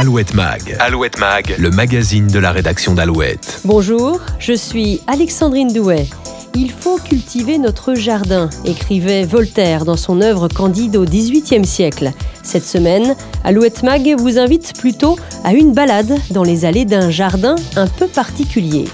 Alouette Mag. Alouette Mag, le magazine de la rédaction d'Alouette. Bonjour, je suis Alexandrine Douet. Il faut cultiver notre jardin, écrivait Voltaire dans son œuvre Candide au XVIIIe siècle. Cette semaine, Alouette Mag vous invite plutôt à une balade dans les allées d'un jardin un peu particulier.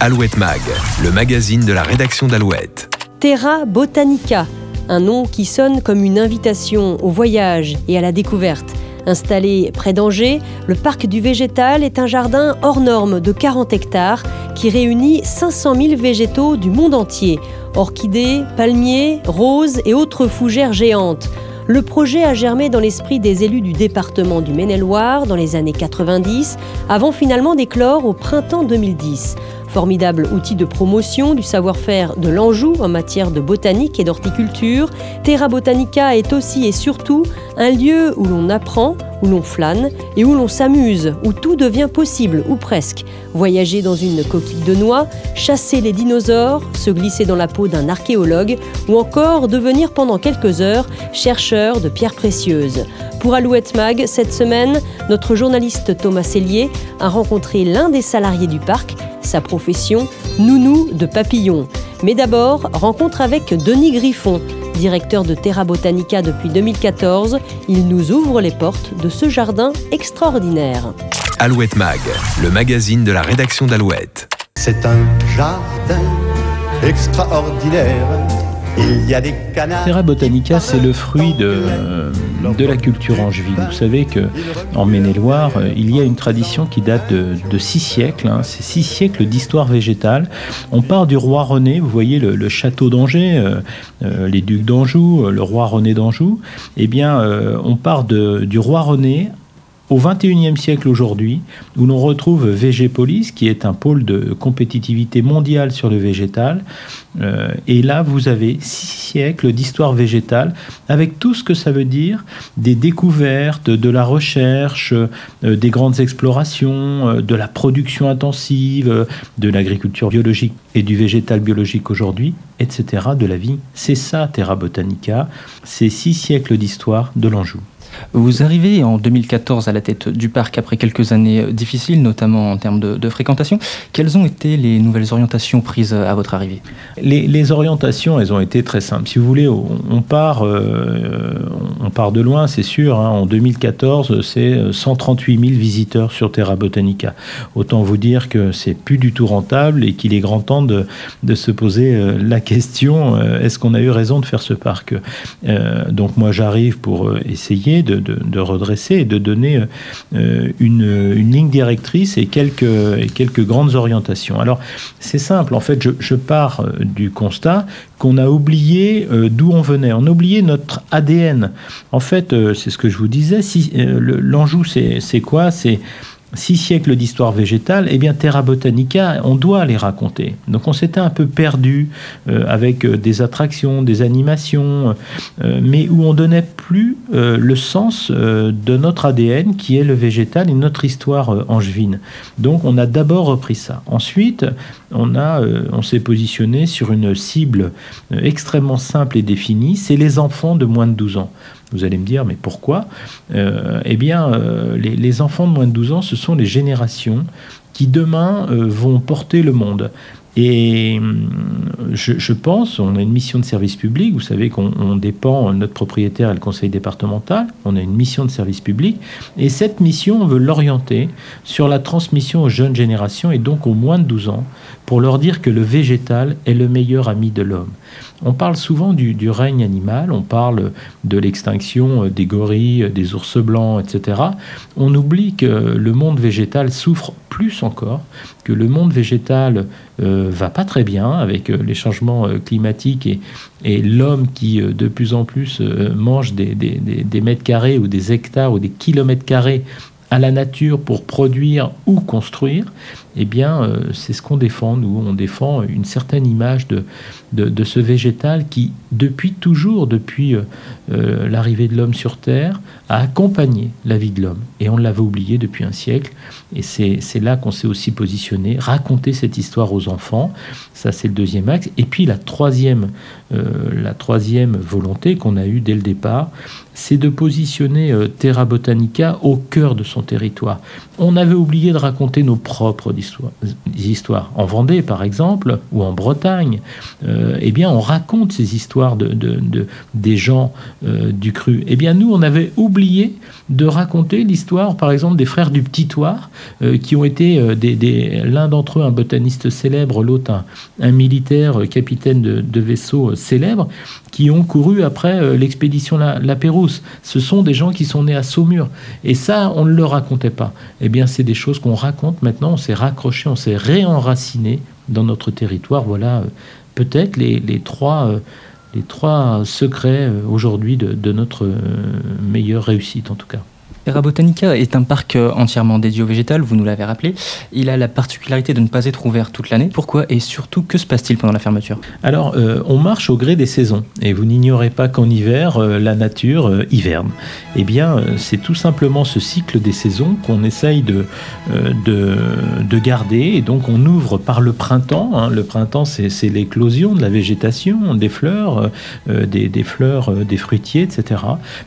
Alouette Mag, le magazine de la rédaction d'Alouette. Terra Botanica, un nom qui sonne comme une invitation au voyage et à la découverte. Installé près d'Angers, le parc du végétal est un jardin hors norme de 40 hectares qui réunit 500 000 végétaux du monde entier. Orchidées, palmiers, roses et autres fougères géantes. Le projet a germé dans l'esprit des élus du département du Maine-et-Loire dans les années 90, avant finalement d'éclore au printemps 2010. Formidable outil de promotion du savoir-faire de l'Anjou en matière de botanique et d'horticulture, Terra Botanica est aussi et surtout un lieu où l'on apprend, où l'on flâne et où l'on s'amuse, où tout devient possible, ou presque. Voyager dans une coquille de noix, chasser les dinosaures, se glisser dans la peau d'un archéologue, ou encore devenir pendant quelques heures chercheur de pierres précieuses. Pour Alouette Mag, cette semaine, notre journaliste Thomas Cellier a rencontré l'un des salariés du parc sa profession, nounou de papillons. Mais d'abord, rencontre avec Denis Griffon, directeur de Terra Botanica depuis 2014. Il nous ouvre les portes de ce jardin extraordinaire. Alouette Mag, le magazine de la rédaction d'Alouette. C'est un jardin extraordinaire il y a des canards. Terra Botanica, c'est le fruit de, de la culture angevine. Vous savez que en Maine-et-Loire, il y a une tradition qui date de, six siècles. Hein. C'est six siècles d'histoire végétale. On part du roi René. Vous voyez le, château d'Angers, euh, euh, les ducs d'Anjou, le roi René d'Anjou. Eh bien, euh, on part de, du roi René au XXIe siècle aujourd'hui, où l'on retrouve Végépolis, qui est un pôle de compétitivité mondiale sur le végétal, euh, et là vous avez six siècles d'histoire végétale, avec tout ce que ça veut dire, des découvertes, de la recherche, euh, des grandes explorations, euh, de la production intensive, de l'agriculture biologique et du végétal biologique aujourd'hui, etc., de la vie. C'est ça Terra Botanica, c'est six siècles d'histoire de l'Anjou. Vous arrivez en 2014 à la tête du parc après quelques années euh, difficiles, notamment en termes de, fréquentation. Quelles ont été les nouvelles orientations prises euh, à votre arrivée? Les, orientations, elles ont été très simples. Si vous voulez, on, part, euh, on part de loin, c'est sûr. Hein. En 2014, c'est 138 000 visiteurs sur Terra Botanica. Autant vous dire que c'est plus du tout rentable et qu'il est grand temps de, de se poser la question est-ce qu'on a eu raison de faire ce parc? Donc moi, j'arrive pour essayer de, redresser et de donner euh, une, ligne directrice et quelques, quelques grandes orientations. Alors, c'est simple, en fait, je, pars euh, du constat qu'on a oublié euh, d'où on venait. On a oublié notre ADN. En fait, c'est ce que je vous disais. Si, L'Anjou, c'est quoi? C'est six siècles d'histoire végétale, eh bien Terra Botanica, on doit les raconter. Donc on s'était un peu perdu euh, avec euh, des attractions, des animations, euh, mais où on donnait plus le sens de notre ADN qui est le végétal et notre histoire angevine. Donc on a d'abord repris ça. Ensuite, on, a, on s'est positionné sur une cible extrêmement simple et définie, c'est les enfants de moins de 12 ans. Vous allez me dire, mais pourquoi? Euh, Eh bien, euh, les, enfants de moins de 12 ans, ce sont les générations qui demain euh, vont porter le monde. Et hum, je, pense, on a une mission de service public, vous savez qu'on dépend, notre propriétaire est le conseil départemental, on a une mission de service public, et cette mission, on veut l'orienter sur la transmission aux jeunes générations, et donc aux moins de 12 ans, pour leur dire que le végétal est le meilleur ami de l'homme. On parle souvent du, règne animal, on parle de l'extinction des gorilles, des ours blancs, etc. On oublie que le monde végétal souffre plus encore, que le monde végétal euh, va pas très bien avec euh, les changements euh, climatiques et, l'homme qui de plus en plus mange des, des, mètres carrés ou des hectares ou des kilomètres carrés à la nature pour produire ou construire, eh bien, euh, c'est ce qu'on défend. Nous, on défend une certaine image de, de, ce végétal qui, depuis toujours, depuis euh, euh, l'arrivée de l'homme sur Terre, a accompagné la vie de l'homme. Et on l'avait oublié depuis un siècle. Et c'est là qu'on s'est aussi positionné, raconter cette histoire aux enfants. Ça, c'est le deuxième axe. Et puis, la troisième, la troisième volonté qu'on a eue dès le départ, c'est de positionner Terra Botanica au cœur de son territoire. On avait oublié de raconter nos propres histoires. En Vendée, par exemple, ou en Bretagne, euh, eh bien, on raconte ces histoires de, des gens euh, du cru. Eh bien, nous, on avait oublié de raconter l'histoire, par exemple, des frères du Petit Toire, euh, qui ont été des, l'un d'entre eux un botaniste célèbre, l'autre un, militaire capitaine de, vaisseau célèbre, qui ont couru après l'expédition La, Pérouse. Ce sont des gens qui sont nés à Saumur. Et ça, on ne le racontait pas. Eh bien, c'est des choses qu'on raconte maintenant. On s'est raccroché, on s'est réenraciné dans notre territoire. Voilà euh, peut-être les, trois, euh, les trois secrets euh, aujourd'hui de notre meilleure réussite en tout cas. Terra Botanica est un parc euh, entièrement dédié au végétal, vous nous l'avez rappelé. Il a la particularité de ne pas être ouvert toute l'année. Pourquoi et surtout que se passe-t-il pendant la fermeture? Alors, euh, on marche au gré des saisons et vous n'ignorez pas qu'en hiver, euh, la nature hiverne. Eh bien, c'est tout simplement ce cycle des saisons qu'on essaye de, de, garder et donc on ouvre par le printemps. Hein. Le printemps, c'est l'éclosion de la végétation, des fleurs, des, des, fleurs, des fruitiers, etc.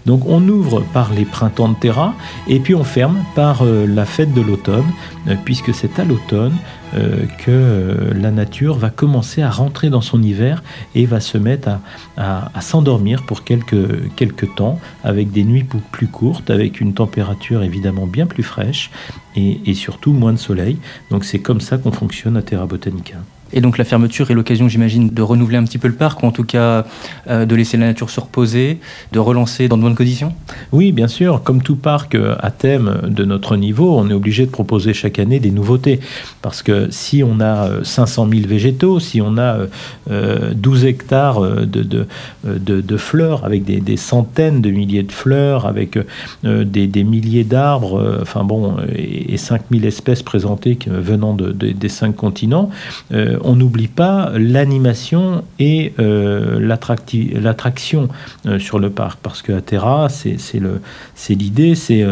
Donc on ouvre par les printemps de terrain et puis on ferme par euh, la fête de l'automne, euh, puisque c'est à l'automne euh, que la nature va commencer à rentrer dans son hiver et va se mettre à, s'endormir pour quelques, temps, avec des nuits plus courtes, avec une température évidemment bien plus fraîche et surtout moins de soleil. Donc c'est comme ça qu'on fonctionne à Terra Botanica. Et donc la fermeture est l'occasion, j'imagine, de renouveler un petit peu le parc, ou en tout cas euh, de laisser la nature se reposer, de relancer dans de bonnes conditions? Oui, bien sûr. Comme tout parc euh, à thème de notre niveau, on est obligé de proposer chaque année des nouveautés. Parce que si on a 500 euh, 000 végétaux, si on a 12 hectares de, fleurs, avec des, centaines de milliers de fleurs, avec des, milliers d'arbres, enfin bon, et, 5000 espèces présentées venant des cinq continents, euh, on n'oublie pas l'animation et euh, l'attraction euh, sur le parc, parce qu'à Terra, c'est l'idée, c'est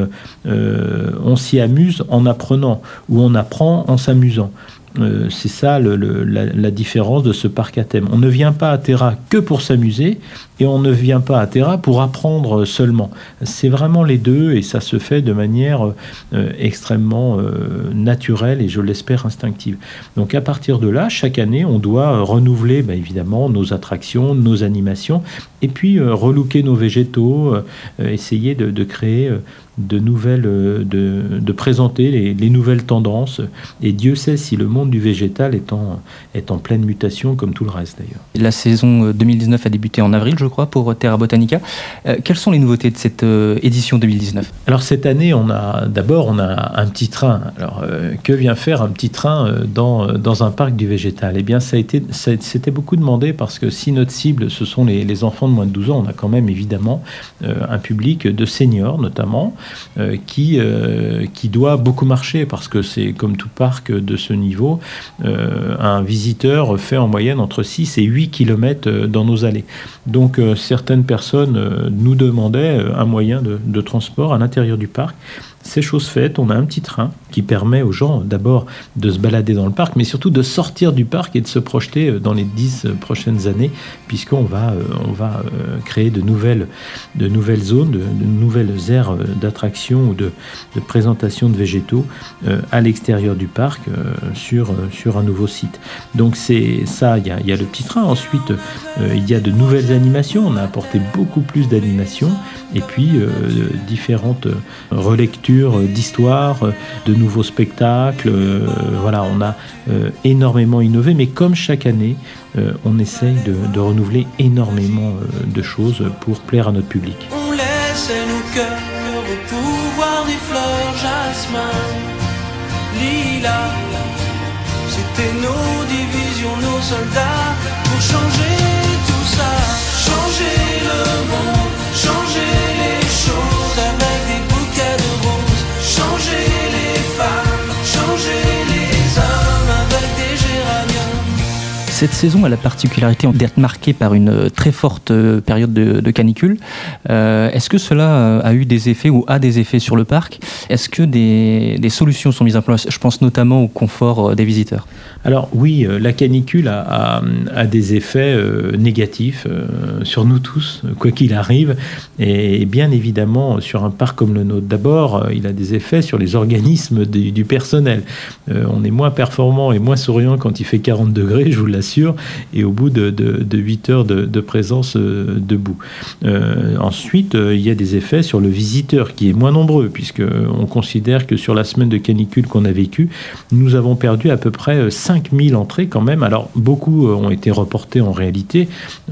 on s'y amuse en apprenant, ou on apprend en s'amusant. Euh, c'est ça la, différence de ce parc à thème. On ne vient pas à Terra que pour s'amuser et on ne vient pas à Terra pour apprendre seulement. C'est vraiment les deux et ça se fait de manière euh, extrêmement euh, naturelle et je l'espère instinctive. Donc à partir de là, chaque année, on doit renouveler bah, évidemment nos attractions, nos animations et puis relooker nos végétaux, essayer de créer de nouvelles, euh, de, présenter les, nouvelles tendances. Et Dieu sait si le monde du végétal est en, est en pleine mutation, comme tout le reste d'ailleurs. La saison 2019 euh, a débuté en avril, je crois, pour Terra Botanica. Euh, quelles sont les nouveautés de cette édition 2019 Alors cette année, on a d'abord on a un petit train. Alors que vient faire un petit train dans, dans un parc du végétal? Eh bien, ça a été, c'était beaucoup demandé parce que si notre cible ce sont les, les, enfants de moins de 12 ans, on a quand même évidemment un public de seniors notamment euh, qui, euh, qui doit beaucoup marcher parce que c'est comme tout parc de ce niveau, euh, un visiteur fait en moyenne entre 6 et 8 km dans nos allées. Donc certaines personnes nous demandaient un moyen de transport à l'intérieur du parc c'est chose faite, on a un petit train qui permet aux gens d'abord de se balader dans le parc, mais surtout de sortir du parc et de se projeter euh, dans les dix euh, prochaines années, puisqu'on va, euh, on va créer de nouvelles, zones, de, nouvelles aires d'attraction ou de, présentation de végétaux à l'extérieur du parc sur, un nouveau site. Donc c'est ça, il y a, le petit train. Ensuite, il y a de nouvelles animations, on a apporté beaucoup plus d'animations, et puis différentes relectures d'histoire, de nouveaux spectacles. Euh, voilà, on a euh, énormément innové, mais comme chaque année, euh, on essaye de, renouveler énormément de choses pour plaire à notre public. On laisse nos cœurs au pouvoir des fleurs jasmin, lila. C'était nos divisions, nos soldats pour changer tout ça, changer le monde, Cette saison a la particularité d'être marquée par une euh, très forte euh, période de, canicule. Euh, est-ce que cela a eu des effets ou a des effets sur le parc? Est-ce que des, solutions sont mises en place? Je pense notamment au confort des visiteurs. Alors oui, la canicule a, des effets négatifs sur nous tous, quoi qu'il arrive, et bien évidemment sur un parc comme le nôtre. D'abord, il a des effets sur les organismes du, personnel. on est moins performant et moins souriant quand il fait 40 degrés, je vous l'assure et au bout de, de, 8 heures de, présence euh, debout. Euh, ensuite, euh, il y a des effets sur le visiteur qui est moins nombreux, puisque on considère que sur la semaine de canicule qu'on a vécue, nous avons perdu à peu près 5000 entrées quand même. Alors, beaucoup ont été reportés en réalité,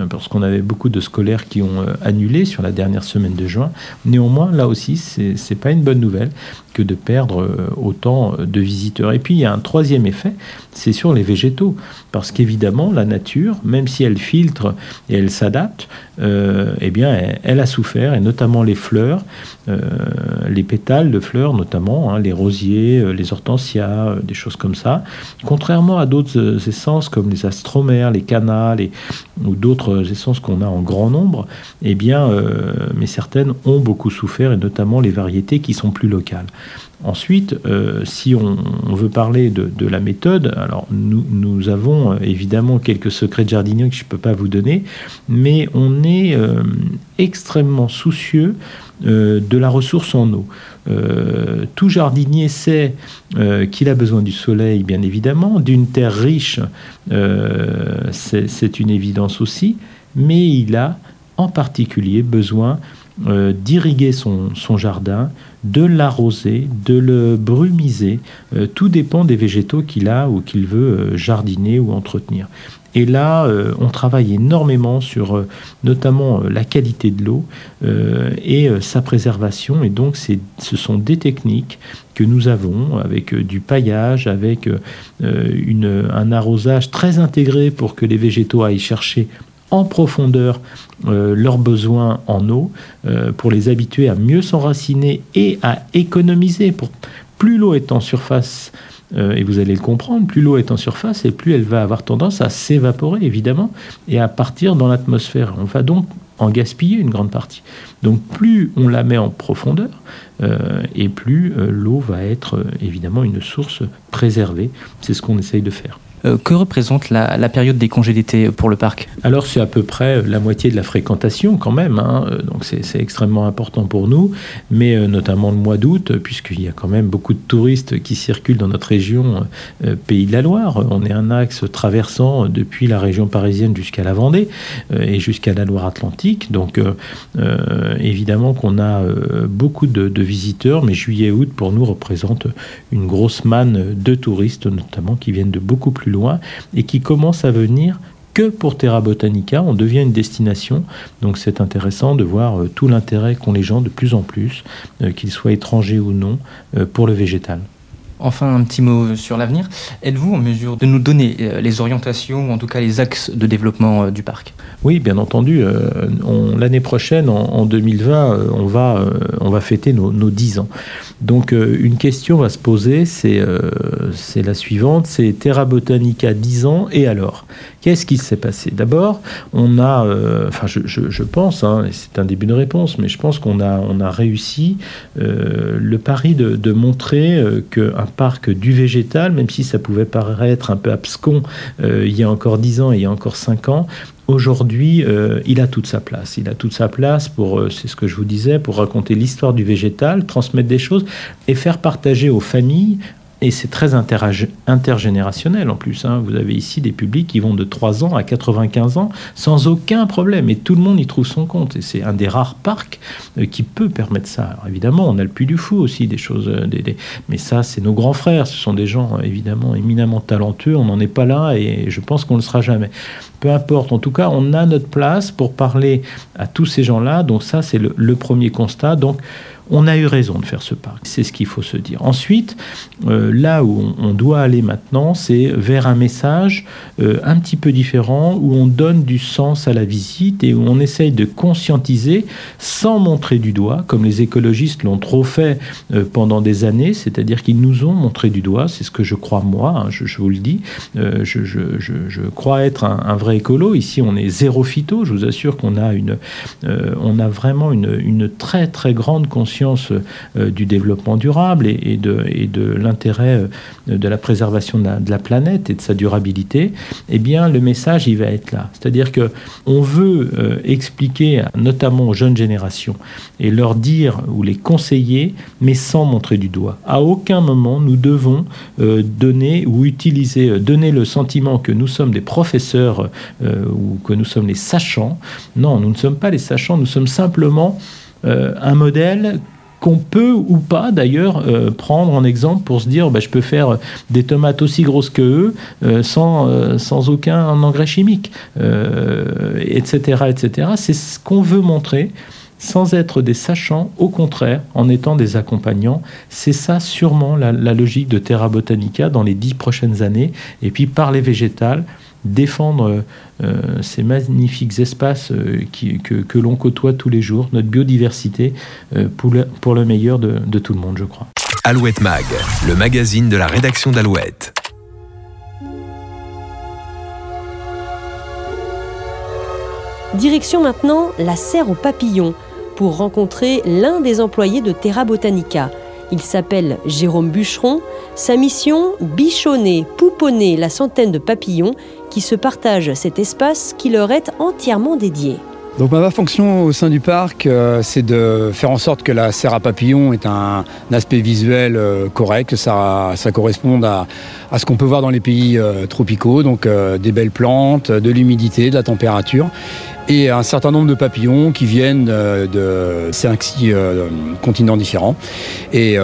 parce qu'on avait beaucoup de scolaires qui ont annulé sur la dernière semaine de juin. Néanmoins, là aussi, c'est pas une bonne nouvelle que de perdre autant de visiteurs. Et puis, il y a un troisième effet, c'est sur les végétaux. Parce qu'évidemment, la nature, même si elle filtre et elle s'adapte, euh, eh bien, elle, a souffert, et notamment les fleurs, euh, les pétales de fleurs, notamment hein, les rosiers, euh, les hortensias, des choses comme ça. Contrairement à d'autres essences comme les astromères, les canals ou d'autres essences qu'on a en grand nombre, eh bien, mais certaines ont beaucoup souffert, et notamment les variétés qui sont plus locales. Ensuite, euh, si on, veut parler de, la méthode, alors nous, avons euh, évidemment quelques secrets de jardinier que je ne peux pas vous donner, mais on est euh, extrêmement soucieux de la ressource en eau. Tout jardinier sait qu'il a besoin du soleil, bien évidemment, d'une terre riche, c'est une évidence aussi, mais il a en particulier besoin euh, d'irriguer son, jardin, de l'arroser, de le brumiser. Euh, tout dépend des végétaux qu'il a ou qu'il veut euh, jardiner ou entretenir. Et là, on travaille énormément sur notamment la qualité de l'eau et sa préservation. Et donc, ce sont des techniques que nous avons avec du paillage, avec un arrosage très intégré pour que les végétaux aillent chercher en profondeur euh, leurs besoins en eau euh, pour les habituer à mieux s'enraciner et à économiser. Plus l'eau est en surface, euh, et vous allez le comprendre, plus l'eau est en surface et plus elle va avoir tendance à s'évaporer évidemment et à partir dans l'atmosphère. On va donc en gaspiller une grande partie. Donc plus on la met en profondeur, et plus l'eau va être évidemment une source préservée. C'est ce qu'on essaye de faire. Euh, que représente la, période des congés d'été pour le parc? Alors c'est à peu près la moitié de la fréquentation quand même, hein. euh, donc c'est extrêmement important pour nous, mais euh, notamment le mois d'août, puisqu'il y a quand même beaucoup de touristes qui circulent dans notre région Pays de la Loire. On est un axe traversant depuis la région parisienne jusqu'à la Vendée et jusqu'à la Loire-Atlantique, donc évidemment qu'on a beaucoup de, de visiteurs, mais juillet-août pour nous représente une grosse manne de touristes, notamment qui viennent de beaucoup plus loin et qui commence à venir que pour Terra Botanica, on devient une destination. Donc c'est intéressant de voir euh, tout l'intérêt qu'ont les gens de plus en plus, euh, qu'ils soient étrangers ou non, euh, pour le végétal. Enfin, un petit mot sur l'avenir. Êtes-vous en mesure de nous donner les orientations, ou en tout cas les axes de développement du parc? Oui, bien entendu. L'année prochaine, en, 2020, on, va, fêter nos, nos 10 ans. Donc euh, une question va se poser, euh, c'est la suivante, c'est Terra Botanica 10 ans, et alors? Qu'est-ce qui s'est passé? D'abord, on a, euh, je, pense, hein, c'est un début de réponse, mais je pense qu'on a, réussi le pari de, de montrer qu'un parc du végétal, même si ça pouvait paraître un peu abscon il y a encore 10 ans il y a encore 5 ans, Aujourd'hui, euh, il a toute sa place. Il a toute sa place pour, euh, c'est ce que je vous disais, pour raconter l'histoire du végétal, transmettre des choses et faire partager aux familles, et c'est très intergénérationnel en plus. Hein. Vous avez ici des publics qui vont de 3 ans à 95 ans sans aucun problème. Et tout le monde y trouve son compte. Et c'est un des rares parcs euh, qui peut permettre ça. Alors évidemment, on a le Puy du Fou aussi, des choses. Euh, Mais ça, c'est nos grands frères. Ce sont des gens euh, évidemment éminemment talentueux. On n'en est pas là et je pense qu'on ne le sera jamais. Peu importe. En tout cas, on a notre place pour parler à tous ces gens-là. Donc ça, c'est le, le premier constat. Donc On a eu raison de faire ce parc, c'est ce qu'il faut se dire. Ensuite, euh, là où on, doit aller maintenant, c'est vers un message euh, un petit peu différent, où on donne du sens à la visite et où on essaye de conscientiser sans montrer du doigt, comme les écologistes l'ont trop fait euh, pendant des années, c'est-à-dire qu'ils nous ont montré du doigt, c'est ce que je crois moi, hein, je, vous le dis, je, crois être un, vrai écolo. Ici, on est zéro phyto, je vous assure qu'on a, on a vraiment une, une très très grande conscience euh, du développement durable et, de, l'intérêt euh, de la préservation de la, planète et de sa durabilité, eh bien le message il va être là. C'est-à-dire que on veut euh, expliquer notamment aux jeunes générations et leur dire ou les conseiller, mais sans montrer du doigt. À aucun moment nous devons donner ou utiliser, donner le sentiment que nous sommes des professeurs ou que nous sommes les sachants. Non, nous ne sommes pas les sachants, nous sommes simplement un modèle qu'on peut ou pas d'ailleurs euh, prendre en exemple pour se dire bah, je peux faire des tomates aussi grosses que eux euh, sans, sans aucun engrais chimique, etc. etc. C'est ce qu'on veut montrer sans être des sachants, au contraire, en étant des accompagnants. C'est ça sûrement la, la, logique de Terra Botanica dans les dix prochaines années. Et puis par les végétales, défendre euh, ces magnifiques espaces euh, que, l'on côtoie tous les jours, notre biodiversité, euh, pour, le, pour le meilleur de, de tout le monde, je crois. Alouette Mag, le magazine de la rédaction d'Alouette. Direction maintenant la serre aux papillons pour rencontrer l'un des employés de Terra Botanica. Il s'appelle Jérôme Bûcheron. Sa mission, bichonner, pouponner la centaine de papillons qui se partagent cet espace qui leur est entièrement dédié. Donc ma fonction au sein du parc, euh, c'est de faire en sorte que la serre à papillons ait un, aspect visuel euh, correct, que ça, corresponde à, ce qu'on peut voir dans les pays euh, tropicaux, donc des belles plantes, de l'humidité, de la température, et un certain nombre de papillons qui viennent de 5-6 continents différents. Et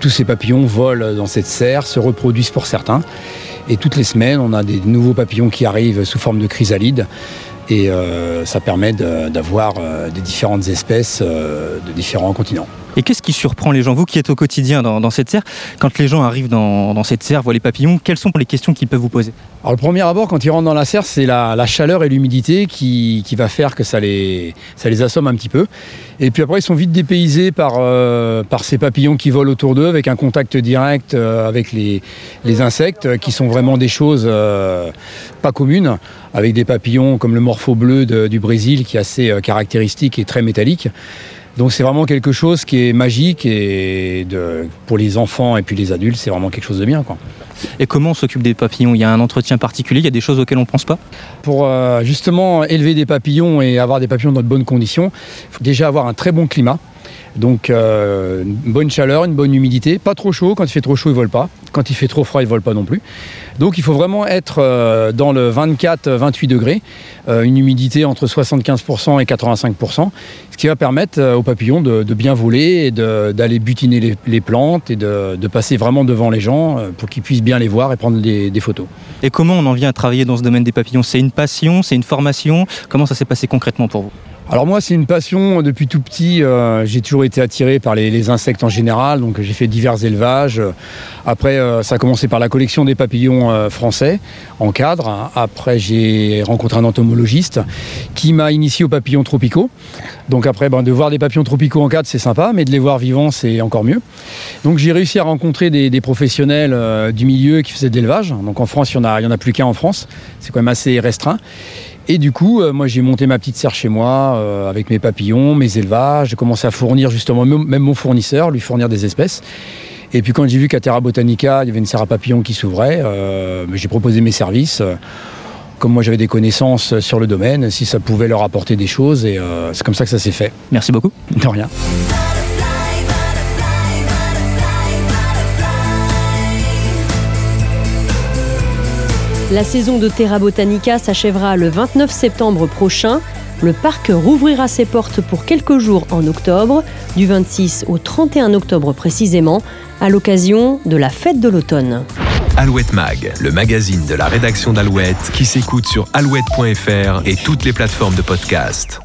tous ces papillons volent dans cette serre, se reproduisent pour certains. Et toutes les semaines, on a des nouveaux papillons qui arrivent sous forme de chrysalides. Et euh, ça permet d'avoir euh, des différentes espèces euh, de différents continents. Et qu'est-ce qui surprend les gens Vous qui êtes au quotidien dans, cette serre, quand les gens arrivent dans, cette serre, voient les papillons, quelles sont les questions qu'ils peuvent vous poser? Alors le premier abord, quand ils rentrent dans la serre, c'est la, chaleur et l'humidité qui, va faire que ça les, ça les assomme un petit peu. Et puis après, ils sont vite dépaysés par, euh, par ces papillons qui volent autour d'eux, avec un contact direct euh, avec les, insectes, qui sont vraiment des choses euh, pas communes, avec des papillons comme le morpho bleu du Brésil, qui est assez caractéristique et très métallique. Donc c'est vraiment quelque chose qui est magique et de, pour les enfants et puis les adultes, c'est vraiment quelque chose de bien. Quoi. Et comment on s'occupe des papillons? Il y a un entretien particulier, il y a des choses auxquelles on ne pense pas? Pour euh, justement élever des papillons et avoir des papillons dans de bonnes conditions, il faut déjà avoir un très bon climat. Donc euh, une bonne chaleur, une bonne humidité, pas trop chaud, quand il fait trop chaud ils volent pas, quand il fait trop froid ils volent pas non plus. Donc il faut vraiment être euh, dans le 24-28 degrés, euh, une humidité entre 75% et 85%, ce qui va permettre aux papillons de, bien voler et d'aller butiner les, plantes et de, passer vraiment devant les gens pour qu'ils puissent bien les voir et prendre des photos. Et comment on en vient à travailler dans ce domaine des papillons? C'est une passion, c'est une formation? Comment ça s'est passé concrètement pour vous? Alors moi c'est une passion depuis tout petit, euh, j'ai toujours été attiré par les, insectes en général, donc j'ai fait divers élevages. Après euh, ça a commencé par la collection des papillons euh, français en cadre. Après j'ai rencontré un entomologiste qui m'a initié aux papillons tropicaux. Donc après ben, de voir des papillons tropicaux en cadre c'est sympa, mais de les voir vivants c'est encore mieux. Donc j'ai réussi à rencontrer des, professionnels du milieu qui faisaient de l'élevage. Donc en France il n'y en, en a plus qu'un en France, c'est quand même assez restreint. Et du coup, euh, moi j'ai monté ma petite serre chez moi euh, avec mes papillons, mes élevages. J'ai commencé à fournir justement même mon fournisseur, lui fournir des espèces. Et puis quand j'ai vu qu'à Terra Botanica, il y avait une serre à papillons qui s'ouvrait, euh, j'ai proposé mes services. comme moi j'avais des connaissances sur le domaine, si ça pouvait leur apporter des choses. Et c'est comme ça que ça s'est fait. Merci beaucoup. De rien. La saison de Terra Botanica s'achèvera le 29 septembre prochain. Le parc rouvrira ses portes pour quelques jours en octobre, du 26 au 31 octobre précisément, à l'occasion de la fête de l'automne. Alouette Mag, le magazine de la rédaction d'Alouette qui s'écoute sur alouette.fr et toutes les plateformes de podcast.